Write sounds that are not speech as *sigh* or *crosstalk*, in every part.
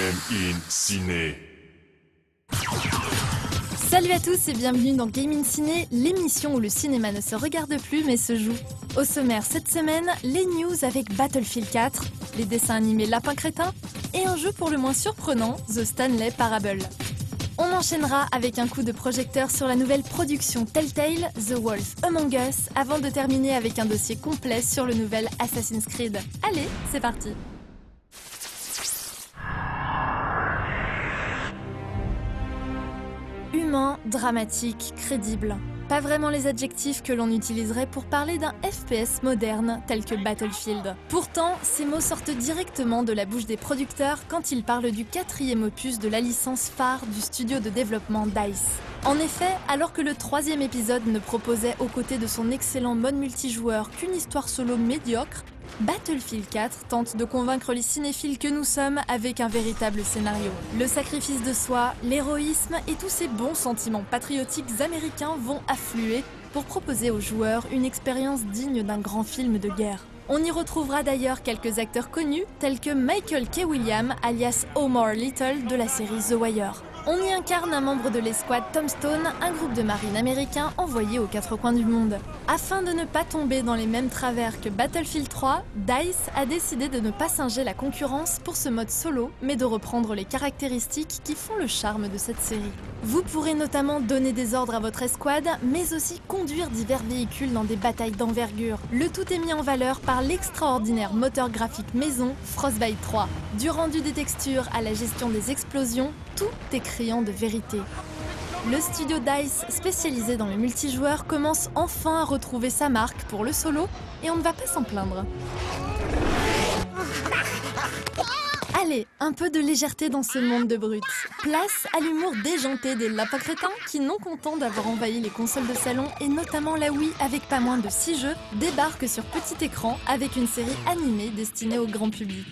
Game in Ciné. Salut à tous et bienvenue dans Game in Ciné, l'émission où le cinéma ne se regarde plus mais se joue. Au sommaire cette semaine, les news avec Battlefield 4, les dessins animés Lapin Crétin et un jeu pour le moins surprenant, The Stanley Parable. On enchaînera avec un coup de projecteur sur la nouvelle production Telltale, The Wolf Among Us, avant de terminer avec un dossier complet sur le nouvel Assassin's Creed. Allez, c'est parti dramatique, crédible. Pas vraiment les adjectifs que l'on utiliserait pour parler d'un FPS moderne tel que Battlefield. Pourtant, ces mots sortent directement de la bouche des producteurs quand ils parlent du quatrième opus de la licence phare du studio de développement DICE. En effet, alors que le troisième épisode ne proposait aux côtés de son excellent mode multijoueur qu'une histoire solo médiocre, Battlefield 4 tente de convaincre les cinéphiles que nous sommes avec un véritable scénario. Le sacrifice de soi, l'héroïsme et tous ces bons sentiments patriotiques américains vont affluer pour proposer aux joueurs une expérience digne d'un grand film de guerre. On y retrouvera d'ailleurs quelques acteurs connus tels que Michael K. Williams alias Omar Little de la série The Wire. On y incarne un membre de l'escouade Tombstone, un groupe de marines américains envoyés aux quatre coins du monde. Afin de ne pas tomber dans les mêmes travers que Battlefield 3, DICE a décidé de ne pas singer la concurrence pour ce mode solo, mais de reprendre les caractéristiques qui font le charme de cette série. Vous pourrez notamment donner des ordres à votre escouade, mais aussi conduire divers véhicules dans des batailles d'envergure. Le tout est mis en valeur par l'extraordinaire moteur graphique maison Frostbite 3. Du rendu des textures à la gestion des explosions, tout est criant de vérité. Le studio DICE, spécialisé dans le multijoueur, commence enfin à retrouver sa marque pour le solo et on ne va pas s'en plaindre. Un peu de légèreté dans ce monde de brutes. Place à l'humour déjanté des lapins crétins qui, non contents d'avoir envahi les consoles de salon et notamment la Wii avec pas moins de 6 jeux, débarquent sur petit écran avec une série animée destinée au grand public.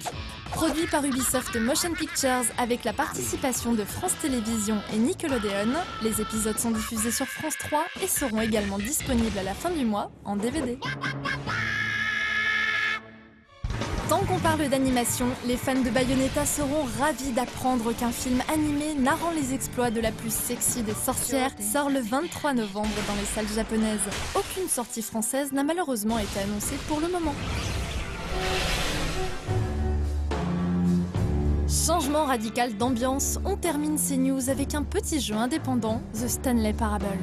Produit par Ubisoft Motion Pictures avec la participation de France Télévisions et Nickelodeon, les épisodes sont diffusés sur France 3 et seront également disponibles à la fin du mois en DVD. Tant qu'on parle d'animation, les fans de Bayonetta seront ravis d'apprendre qu'un film animé narrant les exploits de la plus sexy des sorcières sort le 23 novembre dans les salles japonaises. Aucune sortie française n'a malheureusement été annoncée pour le moment. Changement radical d'ambiance, on termine ces news avec un petit jeu indépendant, The Stanley Parable.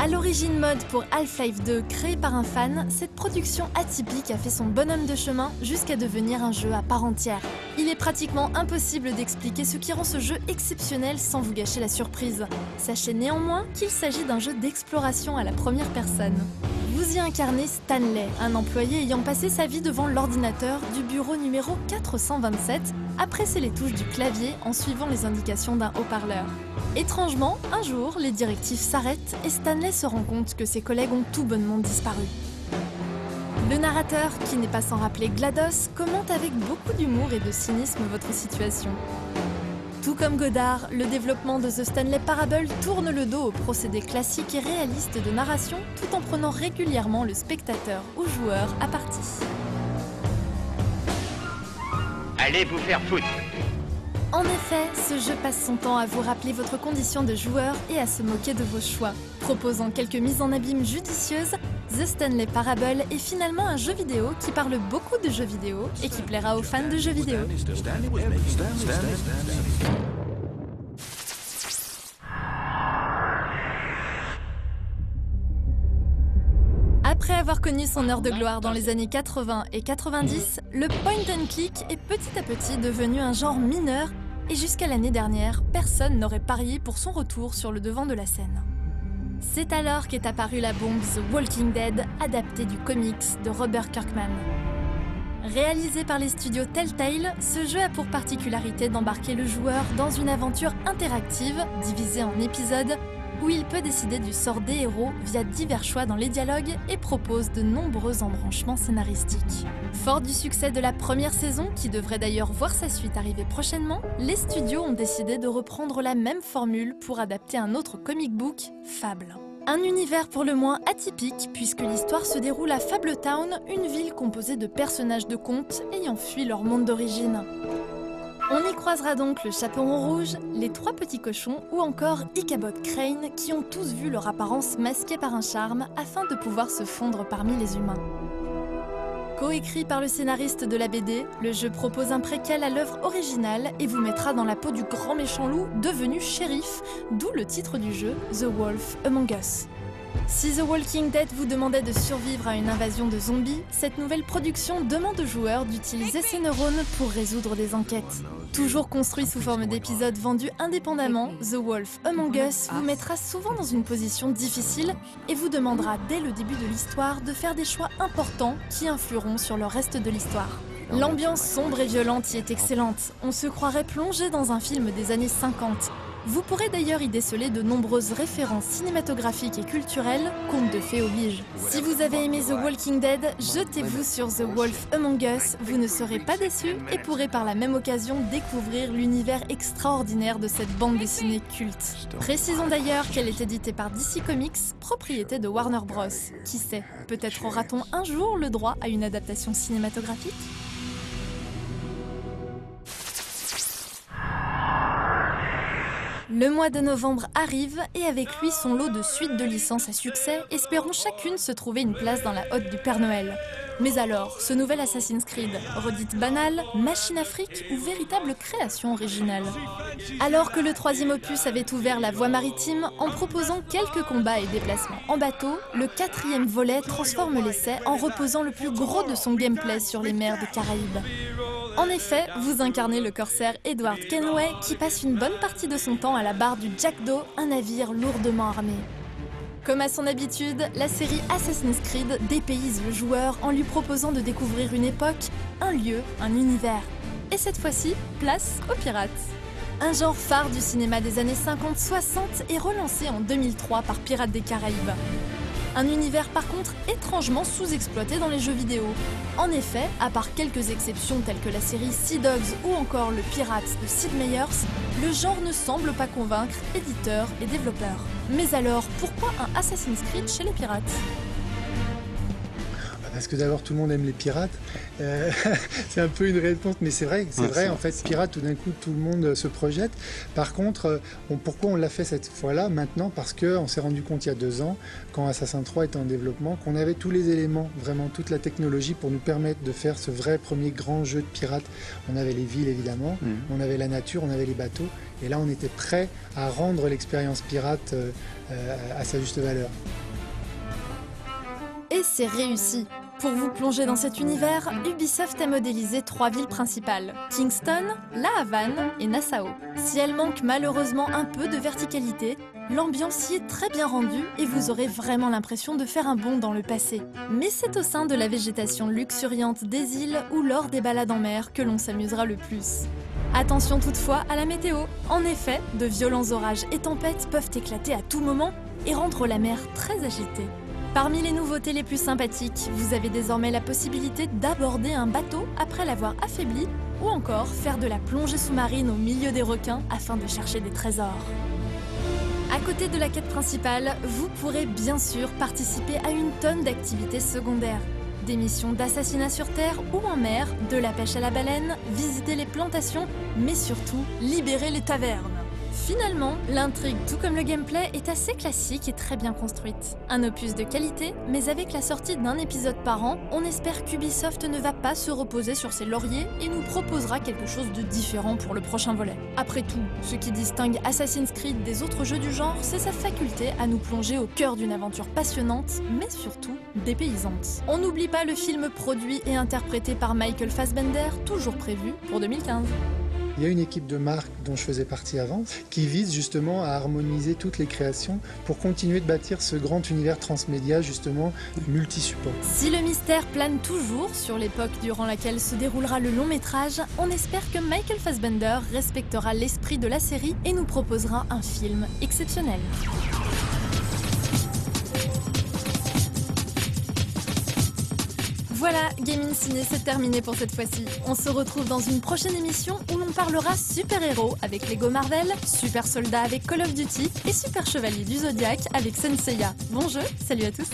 À l'origine mode pour Half-Life 2 créé par un fan, cette production atypique a fait son bonhomme de chemin jusqu'à devenir un jeu à part entière. Il est pratiquement impossible d'expliquer ce qui rend ce jeu exceptionnel sans vous gâcher la surprise. Sachez néanmoins qu'il s'agit d'un jeu d'exploration à la première personne. Vous y incarnez Stanley, un employé ayant passé sa vie devant l'ordinateur du bureau numéro 427 à presser les touches du clavier en suivant les indications d'un haut-parleur. Étrangement, un jour, les directives s'arrêtent et Stanley se rend compte que ses collègues ont tout bonnement disparu. Le narrateur, qui n'est pas sans rappeler GLaDOS, commente avec beaucoup d'humour et de cynisme votre situation. Tout comme Godard, le développement de The Stanley Parable tourne le dos au procédé classique et réaliste de narration tout en prenant régulièrement le spectateur ou joueur à partie. Allez vous faire foutre En effet, ce jeu passe son temps à vous rappeler votre condition de joueur et à se moquer de vos choix. Proposant quelques mises en abîme judicieuses, The Stanley Parable est finalement un jeu vidéo qui parle beaucoup de jeux vidéo et qui plaira aux fans de jeux vidéo. Après avoir connu son heure de gloire dans les années 80 et 90, le point and click est petit à petit devenu un genre mineur et jusqu'à l'année dernière, personne n'aurait parié pour son retour sur le devant de la scène. C'est alors qu'est apparue la bombe The Walking Dead, adaptée du comics de Robert Kirkman. Réalisé par les studios Telltale, ce jeu a pour particularité d'embarquer le joueur dans une aventure interactive, divisée en épisodes, où il peut décider du sort des héros via divers choix dans les dialogues et propose de nombreux embranchements scénaristiques. Fort du succès de la première saison, qui devrait d'ailleurs voir sa suite arriver prochainement, les studios ont décidé de reprendre la même formule pour adapter un autre comic book, Fable. Un univers pour le moins atypique puisque l'histoire se déroule à Fabletown, une ville composée de personnages de contes ayant fui leur monde d'origine. On y croisera donc le chaperon rouge, les trois petits cochons ou encore Ichabod Crane qui ont tous vu leur apparence masquée par un charme afin de pouvoir se fondre parmi les humains. Coécrit par le scénariste de la BD, le jeu propose un préquel à l'œuvre originale et vous mettra dans la peau du grand méchant loup devenu shérif, d'où le titre du jeu, The Wolf Among Us. Si The Walking Dead vous demandait de survivre à une invasion de zombies, cette nouvelle production demande aux joueurs d'utiliser ses neurones pour résoudre des enquêtes. Toujours construit sous forme d'épisodes vendus indépendamment, The Wolf Among Us vous mettra souvent dans une position difficile et vous demandera dès le début de l'histoire de faire des choix importants qui influeront sur le reste de l'histoire. L'ambiance sombre et violente y est excellente. On se croirait plongé dans un film des années 50. Vous pourrez d'ailleurs y déceler de nombreuses références cinématographiques et culturelles, contes de fées oblige. Si vous avez aimé The Walking Dead, jetez-vous sur The Wolf Among Us, vous ne serez pas déçus et pourrez par la même occasion découvrir l'univers extraordinaire de cette bande dessinée culte. Précisons d'ailleurs qu'elle est éditée par DC Comics, propriété de Warner Bros. Qui sait, peut-être aura-t-on un jour le droit à une adaptation cinématographique? Le mois de novembre arrive et avec lui son lot de suites de licences à succès, espérons chacune se trouver une place dans la hotte du Père Noël. Mais alors, ce nouvel Assassin's Creed, redite banale, machine afrique ou véritable création originale? Alors que le troisième opus avait ouvert la voie maritime en proposant quelques combats et déplacements en bateau, le quatrième volet transforme l'essai en reposant le plus gros de son gameplay sur les mers des Caraïbes. En effet, vous incarnez le corsaire Edward Kenway qui passe une bonne partie de son temps à la barre du Jackdaw, un navire lourdement armé. Comme à son habitude, la série Assassin's Creed dépayse le joueur en lui proposant de découvrir une époque, un lieu, un univers. Et cette fois-ci, place aux pirates. Un genre phare du cinéma des années 50-60 est relancé en 2003 par Pirates des Caraïbes. Un univers par contre étrangement sous-exploité dans les jeux vidéo. En effet, à part quelques exceptions telles que la série Sea Dogs ou encore le Pirate de Sid Meier's, le genre ne semble pas convaincre éditeurs et développeurs. Mais alors, pourquoi un Assassin's Creed chez les pirates? Parce que d'abord tout le monde aime les pirates. Euh, *laughs* c'est un peu une réponse, mais c'est vrai, c'est vrai. En fait, pirates, tout d'un coup, tout le monde se projette. Par contre, euh, pourquoi on l'a fait cette fois-là maintenant? Parce qu'on s'est rendu compte il y a deux ans, quand Assassin 3 était en développement, qu'on avait tous les éléments, vraiment toute la technologie pour nous permettre de faire ce vrai premier grand jeu de pirates. On avait les villes évidemment, mmh. on avait la nature, on avait les bateaux, et là on était prêt à rendre l'expérience pirate euh, à sa juste valeur. Et c'est réussi. Pour vous plonger dans cet univers, Ubisoft a modélisé trois villes principales, Kingston, La Havane et Nassau. Si elles manquent malheureusement un peu de verticalité, l'ambiance y est très bien rendue et vous aurez vraiment l'impression de faire un bond dans le passé. Mais c'est au sein de la végétation luxuriante des îles ou lors des balades en mer que l'on s'amusera le plus. Attention toutefois à la météo. En effet, de violents orages et tempêtes peuvent éclater à tout moment et rendre la mer très agitée. Parmi les nouveautés les plus sympathiques, vous avez désormais la possibilité d'aborder un bateau après l'avoir affaibli ou encore faire de la plongée sous-marine au milieu des requins afin de chercher des trésors. À côté de la quête principale, vous pourrez bien sûr participer à une tonne d'activités secondaires. Des missions d'assassinat sur terre ou en mer, de la pêche à la baleine, visiter les plantations, mais surtout libérer les tavernes. Finalement, l'intrigue, tout comme le gameplay, est assez classique et très bien construite. Un opus de qualité, mais avec la sortie d'un épisode par an, on espère qu'Ubisoft ne va pas se reposer sur ses lauriers et nous proposera quelque chose de différent pour le prochain volet. Après tout, ce qui distingue Assassin's Creed des autres jeux du genre, c'est sa faculté à nous plonger au cœur d'une aventure passionnante, mais surtout dépaysante. On n'oublie pas le film produit et interprété par Michael Fassbender, toujours prévu pour 2015. Il y a une équipe de marque dont je faisais partie avant qui vise justement à harmoniser toutes les créations pour continuer de bâtir ce grand univers transmédia justement multi-support. Si le mystère plane toujours sur l'époque durant laquelle se déroulera le long métrage, on espère que Michael Fassbender respectera l'esprit de la série et nous proposera un film exceptionnel. Voilà, Gaming Ciné, c'est terminé pour cette fois-ci. On se retrouve dans une prochaine émission où l'on parlera super-héros avec Lego Marvel, super soldat avec Call of Duty et super chevalier du Zodiac avec Senseiya. Bon jeu, salut à tous